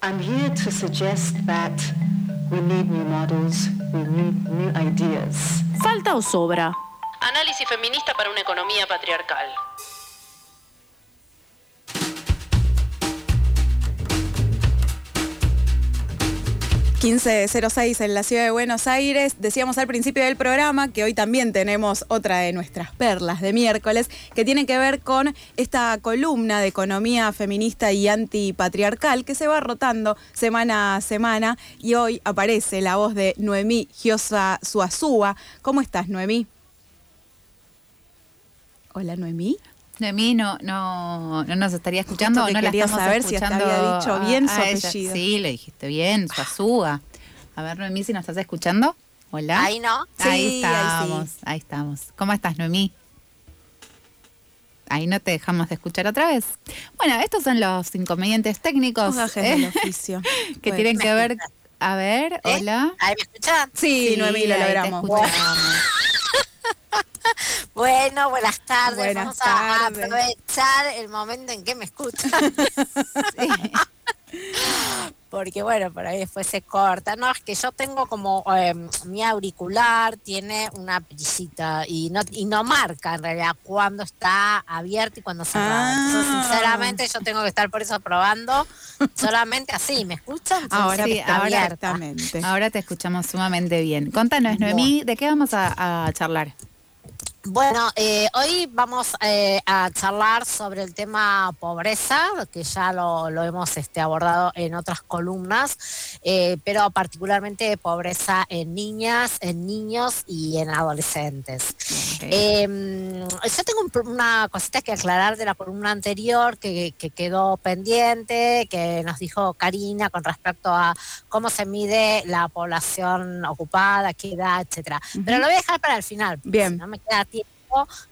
I'm here to suggest that we need new models, we need new ideas. ¿Falta o sobra? Análisis feminista para una economía patriarcal. 1506 en la ciudad de Buenos Aires. Decíamos al principio del programa que hoy también tenemos otra de nuestras perlas de miércoles que tiene que ver con esta columna de economía feminista y antipatriarcal que se va rotando semana a semana y hoy aparece la voz de Noemí Giosa Suazúa. ¿Cómo estás, Noemí? Hola, Noemí. Noemí no, no, no nos estaría escuchando que no quería la estamos saber si escuchando había dicho bien a- su a ella. apellido. Sí, le dijiste bien, su azúa. A ver, Noemí, si nos estás escuchando. Hola. Ahí no. Sí, ahí ahí sí. estamos, ahí estamos. ¿Cómo estás, Noemí? Ahí no te dejamos de escuchar otra vez. Bueno, estos son los inconvenientes técnicos eh, del oficio. que Bueno. tienen que ver. A ver, ¿Eh? hola. Ahí me escuchan. Sí, Noemí, lo te logramos. escuchamos. Bueno, buenas tardes. Buenas Vamos a aprovechar el momento en que me escuchan. Porque bueno, por ahí después se corta. No, es que yo tengo como eh, mi auricular tiene una brillita y no, y no marca en realidad cuando está abierto y cuando cerrado. Ah. Entonces, sinceramente, yo tengo que estar por eso probando solamente así. ¿Me escuchan? Ahora Sí, ahora abierta. Exactamente. Ahora te escuchamos sumamente bien. Contanos, Noemí, ¿de qué vamos a, a charlar? Bueno, eh, hoy vamos eh, a charlar sobre el tema pobreza, que ya lo, lo hemos este, abordado en otras columnas, eh, pero particularmente pobreza en niñas, en niños y en adolescentes. Eh, yo tengo un una cosita que aclarar de la columna anterior que, que quedó pendiente, que nos dijo Karina con respecto a cómo se mide la población ocupada, qué edad, etcétera. Pero lo voy a dejar para el final. Bien. Si no me queda tiempo.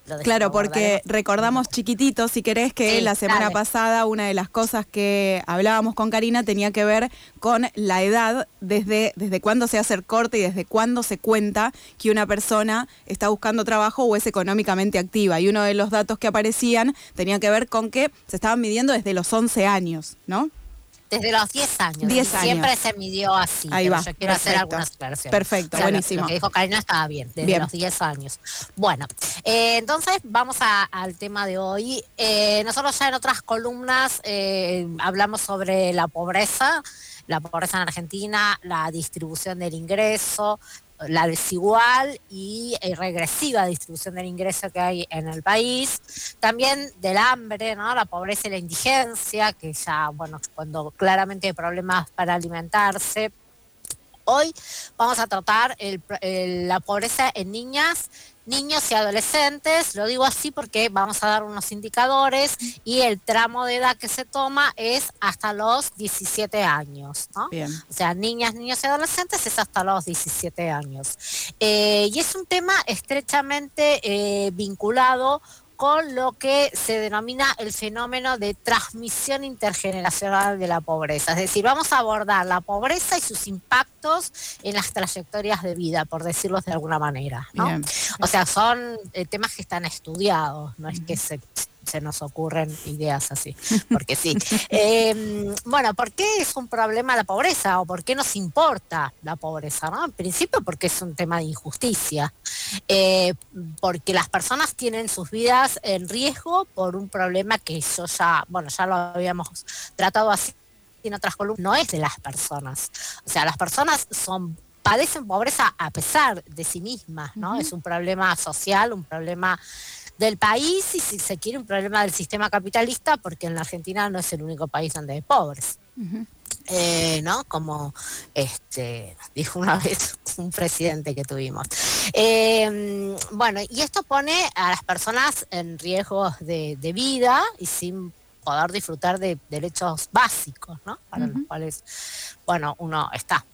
Lo Claro, porque recordamos chiquititos, si querés, que Sí, la semana dale. pasada una de las cosas que hablábamos con Karina tenía que ver con la edad, desde, desde cuándo se hace el corte y desde cuándo se cuenta que una persona está buscando trabajo o es económicamente activa. Y uno de los datos que aparecían tenía que ver con que se estaban midiendo desde los 11 años, ¿no? Desde los 10 años. 10 y Siempre se midió así. Ahí pero va, Yo quiero hacer perfecto. algunas aclaraciones. Perfecto, O sea, lo- buenísimo. Lo que dijo Karina estaba bien, desde Bien. los 10 años. Bueno, eh, entonces vamos a- al tema de hoy. Eh, nosotros ya en otras columnas eh, hablamos sobre la pobreza, la pobreza en Argentina, la distribución del ingreso, la desigual y eh, regresiva distribución del ingreso que hay en el país, también del hambre, ¿no? la pobreza y la indigencia, que ya, bueno, cuando claramente hay problemas para alimentarse. Hoy vamos a tratar el el- la pobreza en niñas, niños y adolescentes. Lo digo así porque vamos a dar unos indicadores y el tramo de edad que se toma es hasta los 17 años. ¿no? Bien. O sea, niñas, niños y adolescentes es hasta los 17 años. Eh, y es un tema estrechamente eh, vinculado con lo que se denomina el fenómeno de transmisión intergeneracional de la pobreza. Es decir, vamos a abordar la pobreza y sus impactos en las trayectorias de vida, por decirlo de alguna manera. O sea, son eh, temas que están estudiados, no es que se, se nos ocurren ideas así, porque sí. Eh, bueno, ¿por qué es un problema la pobreza o por qué nos importa la pobreza? ¿no? En principio porque es un tema de injusticia, eh, porque las personas tienen sus vidas en riesgo por un problema que yo ya, bueno, ya lo habíamos tratado así en otras columnas, no es de las personas. O sea, las personas son padecen pobreza a pesar de sí mismas, ¿no? Es un problema social, un problema del país y si se quiere un problema del sistema capitalista, porque en la Argentina no es el único país donde hay pobres. Eh, ¿no? Como este dijo una vez un presidente que tuvimos. Eh, bueno, y esto pone a las personas en riesgo de, de vida y sin poder disfrutar de derechos básicos, ¿no? Para los cuales, bueno, uno está.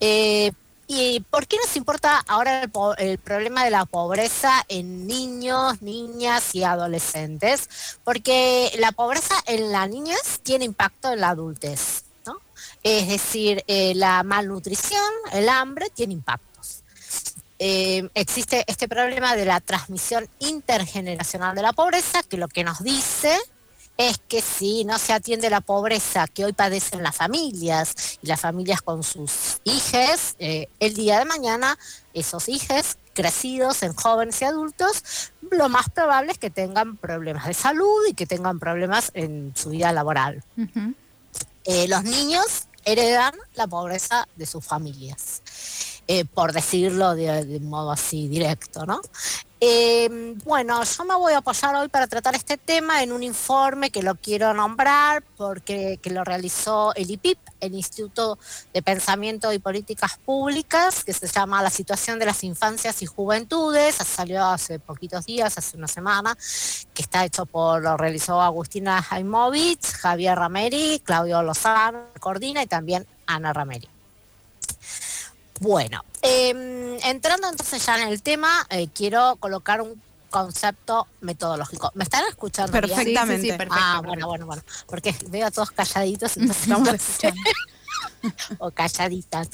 Eh, ¿Y por qué nos importa ahora el, problema de la pobreza en niños, niñas y adolescentes? Porque la pobreza en la niñez tiene impacto en la adultez, ¿no? Es decir, eh, la malnutrición, el hambre, tiene impactos. Eh, existe este problema de la transmisión intergeneracional de la pobreza, que lo que nos dice es que si no se atiende la pobreza que hoy padecen las familias y las familias con sus hijos, eh, el día de mañana esos hijos crecidos en jóvenes y adultos, lo más probable es que tengan problemas de salud y que tengan problemas en su vida laboral. Eh, los niños heredan la pobreza de sus familias, eh, por decirlo de, modo así directo, ¿no? Eh, bueno, yo me voy a apoyar hoy para tratar este tema en un informe que lo quiero nombrar porque que lo realizó el IPIP, el Instituto de Pensamiento y Políticas Públicas, que se llama La situación de las infancias y juventudes, salió hace poquitos días, hace una semana, que está hecho por, lo realizó Agustina Jaimovich, Javier Rameri, Claudio Lozano, coordina y también Ana Rameri. Bueno, eh, entrando entonces ya en el tema, eh, quiero colocar un concepto metodológico. ¿Me están escuchando? bien? Perfectamente. Sí, sí, sí, perfecto, ah, perfecto. bueno, bueno, bueno. Porque veo a todos calladitos, entonces Estamos no sé. escuchando. o calladitas.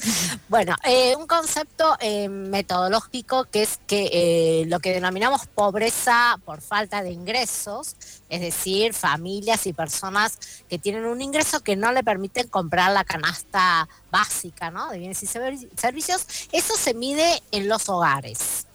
Bueno, eh, un concepto eh, metodológico que es que eh, lo que denominamos pobreza por falta de ingresos, es decir, familias y personas que tienen un ingreso que no le permiten comprar la canasta básica ¿no? de bienes y servi- servicios, eso se mide en los hogares.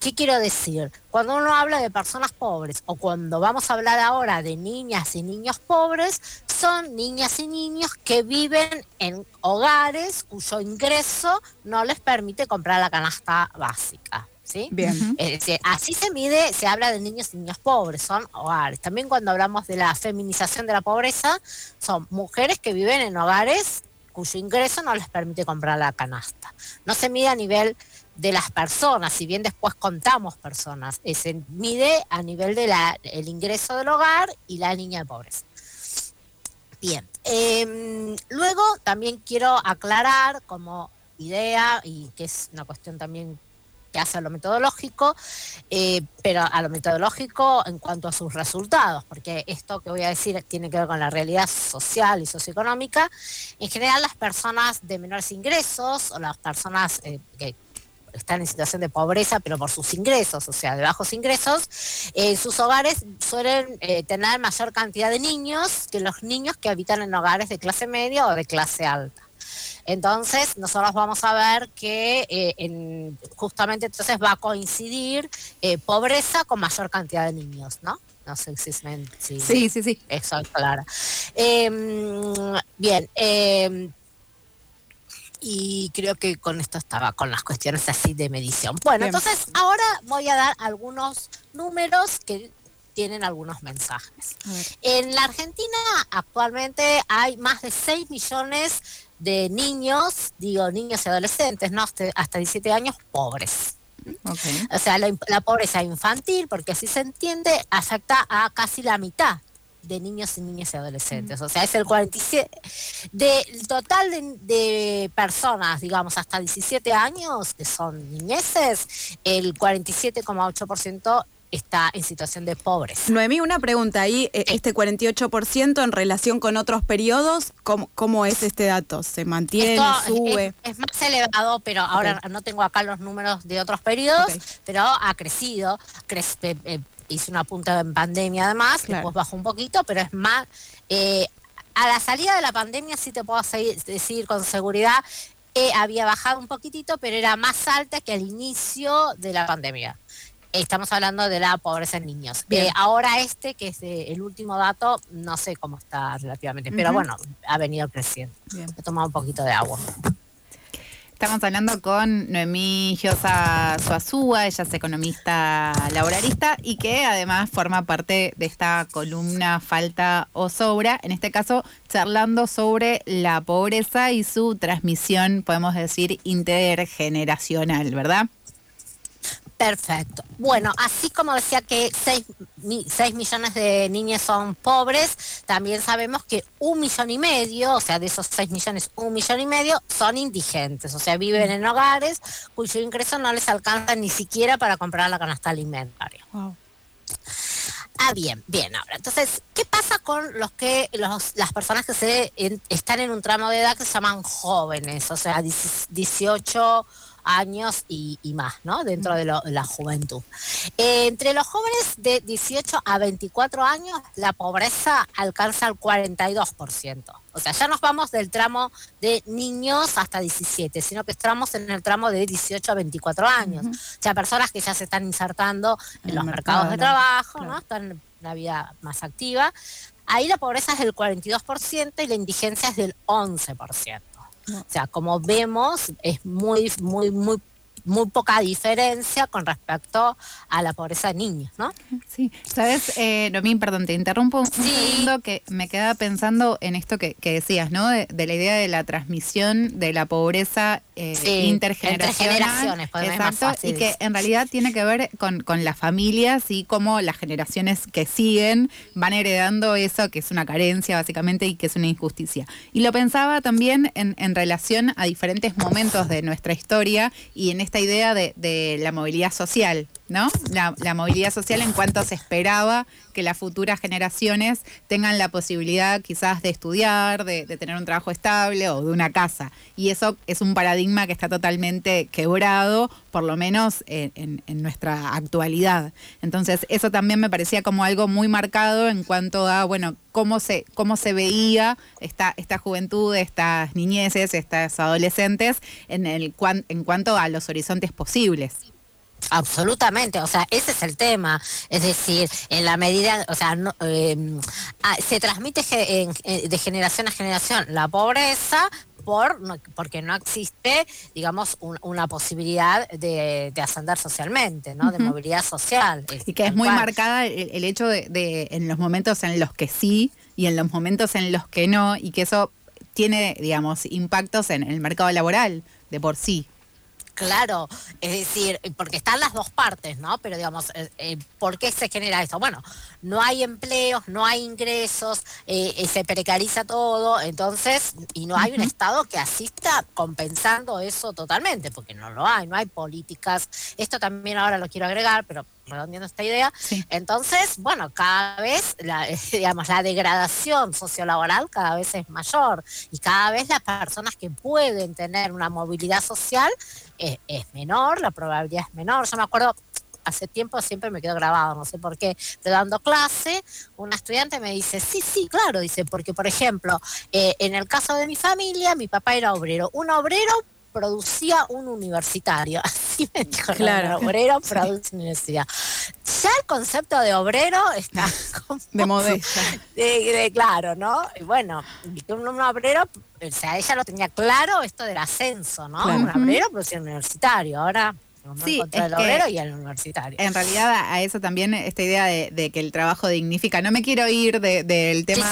¿Qué quiero decir? Cuando uno habla de personas pobres o cuando vamos a hablar ahora de niñas y niños pobres, son niñas y niños que viven en hogares cuyo ingreso no les permite comprar la canasta básica. ¿sí? Bien. Es decir, así se mide, se habla de niños y niñas pobres, son hogares. También cuando hablamos de la feminización de la pobreza, son mujeres que viven en hogares cuyo ingreso no les permite comprar la canasta. No se mide a nivel de las personas, si bien después contamos personas, eh, se mide a nivel del el ingreso del hogar y la niña de pobreza. Bien, em, luego también quiero aclarar como idea, y que es una cuestión también que hace a lo metodológico, eh, pero a lo metodológico en cuanto a sus resultados, porque esto que voy a decir tiene que ver con la realidad social y socioeconómica. En general, las personas de menores ingresos o las personas eh, que están en situación de pobreza, pero por sus ingresos, o sea, de bajos ingresos, eh, sus hogares suelen eh, tener mayor cantidad de niños que los niños que habitan en hogares de clase media o de clase alta. Entonces, nosotros vamos a ver que eh, en- justamente entonces va a coincidir eh, pobreza con mayor cantidad de niños, ¿no? No sé si, Sí, sí, sí. eso es claro. Eh, bien, eh, y creo que con esto estaba con las cuestiones así de medición. Bueno, Bien. entonces ahora voy a dar algunos números que tienen algunos mensajes. En la Argentina actualmente hay más de 6 millones de niños, digo niños y adolescentes, ¿no? Hasta, hasta 17 años pobres. O sea, la, la pobreza infantil, porque así se entiende, afecta a casi la mitad de niños y niñas y adolescentes. O sea, es el 47. Del total de, de personas, digamos, hasta 17 años, que son niñeces, el 47,8% está en situación de pobreza. Noemí, una pregunta ahí, eh, este 48% en relación con otros periodos, ¿cómo, cómo es este dato? ¿Se mantiene, Esto sube? Es, es más elevado, pero ahora no tengo acá los números de otros periodos, pero ha crecido. Crec- eh, hice una punta en pandemia además, Claro. después bajó un poquito, pero es más... eh, a la salida de la pandemia sí te puedo seguir- decir con seguridad, eh, había bajado un poquitito, pero era más alta que al inicio de la pandemia. Estamos hablando de la pobreza en niños. Eh, ahora este, que es el último dato, no sé cómo está relativamente, pero bueno, ha venido creciendo. Bien. He tomado un poquito de agua. Estamos hablando con Noemí Giosa Suazúa, ella es economista laboralista y que además forma parte de esta columna Falta o Sobra, en este caso charlando sobre la pobreza y su transmisión, podemos decir, intergeneracional, ¿verdad? Perfecto. Bueno, así como decía que 6, millones de niñas son pobres, también sabemos que un millón y medio, o sea, de esos 6 millones, un millón y medio son indigentes, o sea, viven en hogares cuyo ingreso no les alcanza ni siquiera para comprar la canasta alimentaria. Wow. Ah, bien, bien. Ahora, entonces, ¿qué pasa con los que los, las personas que se en- están en un tramo de edad que se llaman jóvenes? O sea, 10 18 años y, más, ¿no? Dentro de, la juventud. Eh, entre los jóvenes de 18 a 24 años, la pobreza alcanza el 42%. O sea, ya nos vamos del tramo de niños hasta 17, sino que estamos en el tramo de 18 a 24 años. O sea, personas que ya se están insertando en, los mercados de trabajo, ¿no? Están en la vida más activa. Ahí la pobreza es del 42% y la indigencia es del 11%. O sea, como vemos, es muy, muy, muy muy poca diferencia con respecto a la pobreza de niños, ¿no? Sí, sabes, eh, Romín, perdón, te interrumpo un segundo que me quedaba pensando en esto que, decías, ¿no? De, la idea de la transmisión de la pobreza eh, intergeneracional. Exacto, y que en realidad tiene que ver con, las familias y cómo las generaciones que siguen van heredando eso que es una carencia básicamente y que es una injusticia. Y lo pensaba también en, en relación a diferentes momentos de nuestra historia y en este esta idea de, la movilidad social, ¿no? La, movilidad social en cuanto se esperaba que las futuras generaciones tengan la posibilidad quizás de estudiar, de, tener un trabajo estable o de una casa. Y eso es un paradigma que está totalmente quebrado, por lo menos en, nuestra actualidad. Entonces, eso también me parecía como algo muy marcado en cuanto a, bueno, cómo se, cómo se veía esta, esta juventud, estas niñeces, estas adolescentes en, el, en cuanto a los horizontes posibles. Absolutamente, o sea, ese es el tema. Es decir, en la medida, o sea, em, ah, se transmite de generación a generación la pobreza, por, porque no existe, digamos, una posibilidad de, ascender socialmente, ¿no? De movilidad social. y que es muy marcada el, hecho de, de, en los momentos en los que sí y en los momentos en los que no, y que eso tiene, digamos, impactos en el mercado laboral de por sí. Claro, es decir, porque están las dos partes, ¿no? Pero digamos, eh, eh, ¿por qué se genera esto? Bueno, no hay empleos, no hay ingresos, eh, se precariza todo, entonces, y no hay un Estado que asista compensando eso totalmente, porque no lo hay, no hay políticas. Esto también ahora lo quiero agregar, pero redondeando esta idea. Entonces, bueno, cada vez, la, digamos, la degradación sociolaboral cada vez es mayor y cada vez las personas que pueden tener una movilidad social es, menor, la probabilidad es menor. Yo me acuerdo, hace tiempo siempre me quedo grabado, no sé por qué, pero dando clase, una estudiante me dice, sí, sí, claro, dice, porque por ejemplo, eh, en el caso de mi familia, mi papá era obrero. Un obrero producía un universitario. Así me dijo, claro. obrero produce universidad. Ya el concepto de obrero está de modesta. De, claro, ¿no? Y bueno, un, un obrero, o sea, ella lo tenía claro esto del ascenso, ¿no? Un obrero producía un universitario. Ahora sí, el obrero y el universitario. En realidad a eso también esta idea de, que el trabajo dignifica. No me quiero ir del tema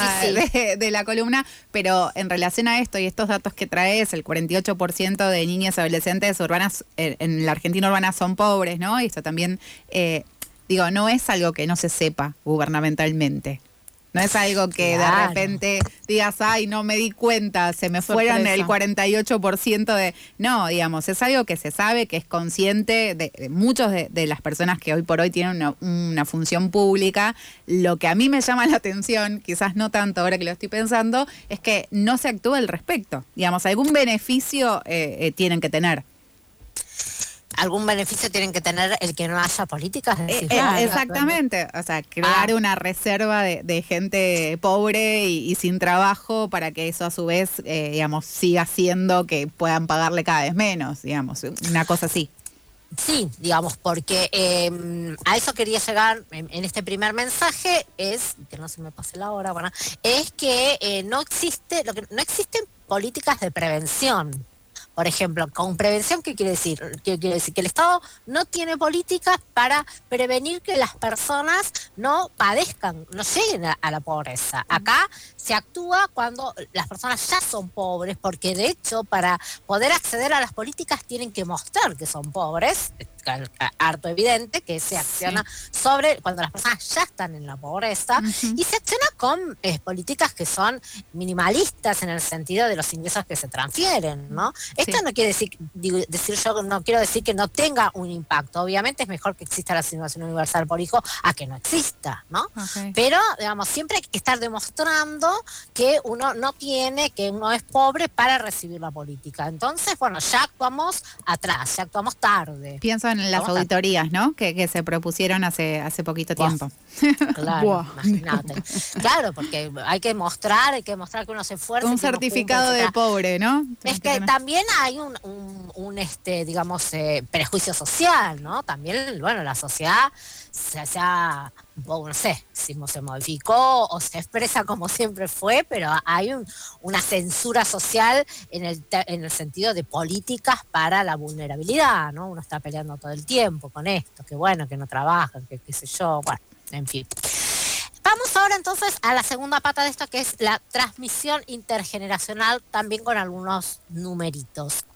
De, la columna, pero en relación a esto y estos datos que traes, el 48% de niñas y adolescentes urbanas en, la Argentina urbana son pobres, ¿no? Y esto también, eh, digo, no es algo que no se sepa gubernamentalmente. No es algo que de repente digas, ay, no me di cuenta, se me fueron el 48% de... No, digamos, es algo que se sabe, que es consciente de, muchos de, las personas que hoy por hoy tienen una, función pública. Lo que a mí me llama la atención, quizás no tanto ahora que lo estoy pensando, es que no se actúa al respecto. Digamos, algún beneficio eh, eh, tienen que tener algún beneficio tienen que tener el que no haya políticas. Eh, eh, exactamente, o sea, crear ah. una reserva de, gente pobre y, sin trabajo para que eso a su vez, eh, digamos, siga siendo que puedan pagarle cada vez menos, digamos, una cosa así. Sí, digamos, porque em, a eso quería llegar en, este primer mensaje, es, que no se me pase la hora, bueno, es que no existe, lo que no existen políticas de prevención por ejemplo, con prevención, ¿qué quiere decir? ¿Qué quiere decir? Que el Estado no tiene políticas para prevenir que las personas no padezcan, no lleguen a, la pobreza. Acá se actúa cuando las personas ya son pobres, porque de hecho para poder acceder a las políticas tienen que mostrar que son pobres, harto evidente, que se acciona sobre cuando las personas ya están en la pobreza y se acciona con eh, políticas que son minimalistas en el sentido de los ingresos que se transfieren, ¿no? Esto no quiere decir, decir yo no quiero decir que no tenga un impacto. Obviamente es mejor que exista la asignación universal por hijo a que no exista, ¿no? Pero, digamos, siempre hay que estar demostrando que uno no tiene, que uno es pobre para recibir la política. Entonces, bueno, ya actuamos atrás, ya actuamos tarde. Pienso en las auditorías, ¿no? Que, que, se propusieron hace, hace poquito tiempo. Claro, imagínate. Claro, porque hay que mostrar, hay que mostrar que uno se esfuerza. Un certificado de pobre, ¿no? Es que también hay un, un, este, digamos, eh, prejuicio social, ¿no? También, bueno, la sociedad se, se ha, no sé si se modificó o se expresa como siempre fue, pero hay una censura social en el, en el sentido de políticas para la vulnerabilidad, ¿no? Uno está peleando todo el tiempo con esto, que bueno, que no trabajan, que qué sé yo, bueno, en fin. Vamos ahora entonces a la segunda pata de esto, que es la transmisión intergeneracional, también con algunos numeritos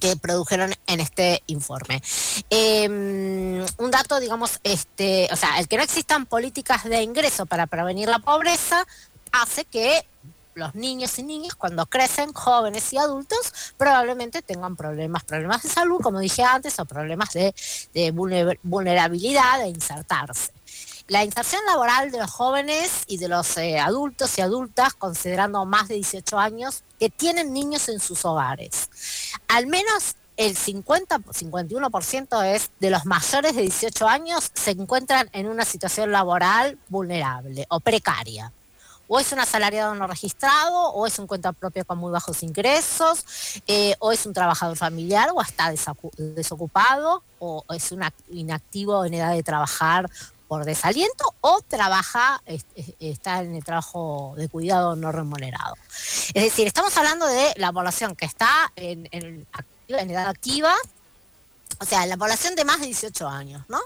que produjeron en este informe. Em, un dato, digamos, este, o sea, el que no existan políticas de ingreso para prevenir la pobreza hace que los niños y niñas cuando crecen, jóvenes y adultos, probablemente tengan problemas, problemas de salud, como dije antes, o problemas de, de vulnerabilidad de insertarse la inserción laboral de los jóvenes y de los eh, adultos y adultas, considerando más de 18 años, que tienen niños en sus hogares. Al menos el 50, 51% es de los mayores de 18 años se encuentran en una situación laboral vulnerable o precaria. O es un asalariado no registrado, o es un cuenta propia con muy bajos ingresos, eh, o es un trabajador familiar, o está desocupado, o es un inactivo en edad de trabajar por desaliento o trabaja, está en el trabajo de cuidado no remunerado. Es decir, estamos hablando de la población que está en, en, edad activa, o sea, la población de más de 18 años, ¿no?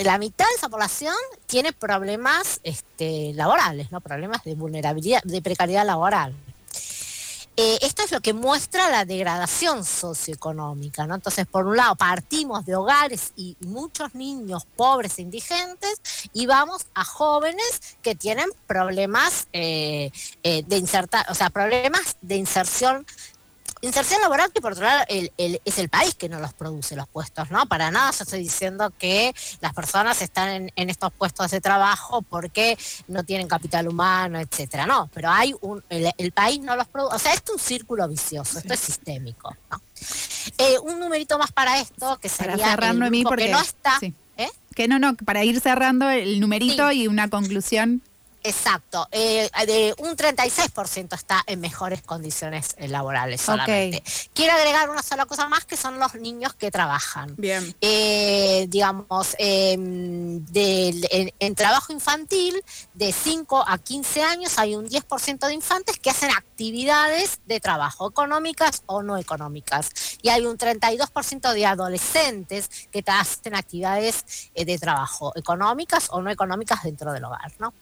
La mitad de esa población tiene problemas este, laborales, ¿no? Problemas de vulnerabilidad, de precariedad laboral. Eh, esto es lo que muestra la degradación socioeconómica, ¿no? Entonces, por un lado, partimos de hogares y muchos niños pobres e indigentes y vamos a jóvenes que tienen problemas eh, eh, de insertar, o sea, problemas de inserción Inserción laboral que por otro lado es el país que no los produce los puestos, ¿no? Para nada yo estoy diciendo que las personas están en, estos puestos de trabajo porque no tienen capital humano, etcétera, no, pero hay un, el, país no los produce, o sea, esto es un círculo vicioso, esto es sistémico, ¿no? Eh, un numerito más para esto que sería para cerrarlo el porque no está, ¿eh? Que no, no, para ir cerrando el numerito y una conclusión. Exacto, eh, de un 36% está en mejores condiciones eh, laborales solamente. Quiero agregar una sola cosa más que son los niños que trabajan. Bien. Eh, digamos, em, en, trabajo infantil, de 5 a 15 años hay un 10% de infantes que hacen actividades de trabajo, económicas o no económicas. Y hay un 32% de adolescentes que hacen actividades de trabajo, económicas o no económicas dentro del hogar, ¿no?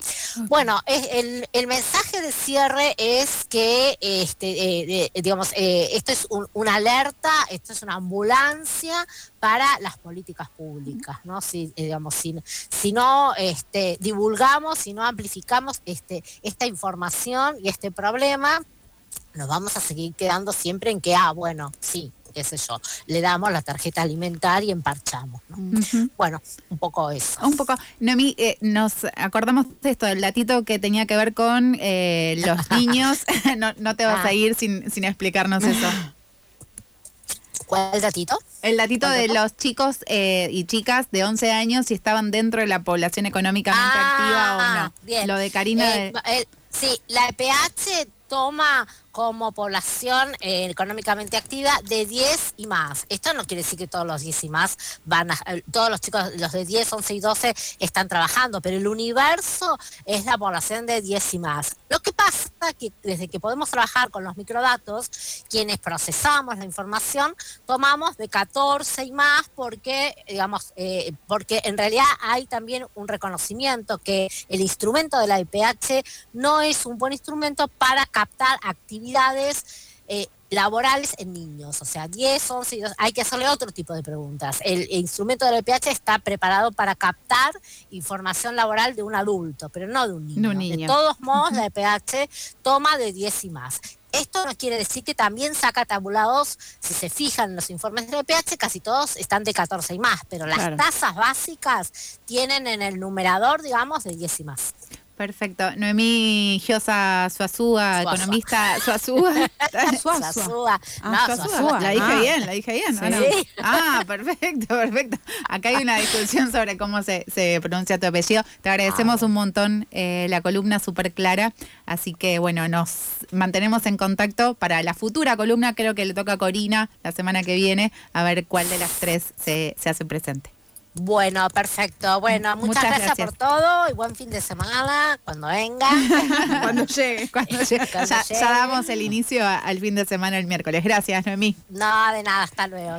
Bueno, el, mensaje de cierre es que, este, eh, digamos, eh, esto es una alerta, esto es una ambulancia para las políticas públicas, ¿no? Si, eh, digamos, si no este, divulgamos, si no amplificamos este, esta información y este problema, nos vamos a seguir quedando siempre en que, ah, bueno, sí, qué sé yo, le damos la tarjeta alimentaria y emparchamos. Bueno, un poco eso. Un poco. Noemí, eh, nos acordamos de esto, del datito que tenía que ver con eh, los niños. no, te vas a ah. ir sin, sin explicarnos eso. ¿Cuál datito? El datito de los chicos eh, y chicas de 11 años si estaban dentro de la población económicamente ah, activa o no. Bien. Lo de Karina. sí, la EPH toma como población eh, económicamente activa de 10 y más. Esto no quiere decir que todos los 10 y más van a, eh, todos los chicos, los de 10, 11 y 12 están trabajando, pero el universo es la población de 10 y más. Lo que pasa es que desde que podemos trabajar con los microdatos, quienes procesamos la información, tomamos de 14 y más porque, digamos, eh, porque en realidad hay también un reconocimiento que el instrumento de la IPH no es un buen instrumento para captar actividades eh, laborales en niños, o sea, 10, 11 y 12, hay que hacerle otro tipo de preguntas. El, instrumento del EPH está preparado para captar información laboral de un adulto, pero no de un niño. De un niño. De todos modos, la EPH toma de 10 y más. Esto no quiere decir que también saca tabulados, si se fijan en los informes del EPH, casi todos están de 14 y más, pero las Claro. tasas básicas tienen en el numerador, digamos, de 10 y más. Perfecto. Noemí Giosa Suazúa, Suazua. economista Suazúa. Suazua. Suazúa. Ah, No. La dije Ah. bien, la dije bien. ¿o no? Sí. Ah, perfecto, perfecto. Acá hay una discusión sobre cómo se, se pronuncia tu apellido. Te agradecemos Ah. un montón eh, la columna súper clara. Así que bueno, nos mantenemos en contacto para la futura columna. Creo que le toca a Corina la semana que viene a ver cuál de las tres se, se hace presente. Bueno, perfecto. Bueno, muchas, Muchas gracias, gracias. por todo y buen fin de semana cuando venga. Cuando llegue. Cuando llegue- Cuando ya, llegue. ya damos el inicio al fin de semana el miércoles. Gracias, Noemí. no, de nada, hasta luego.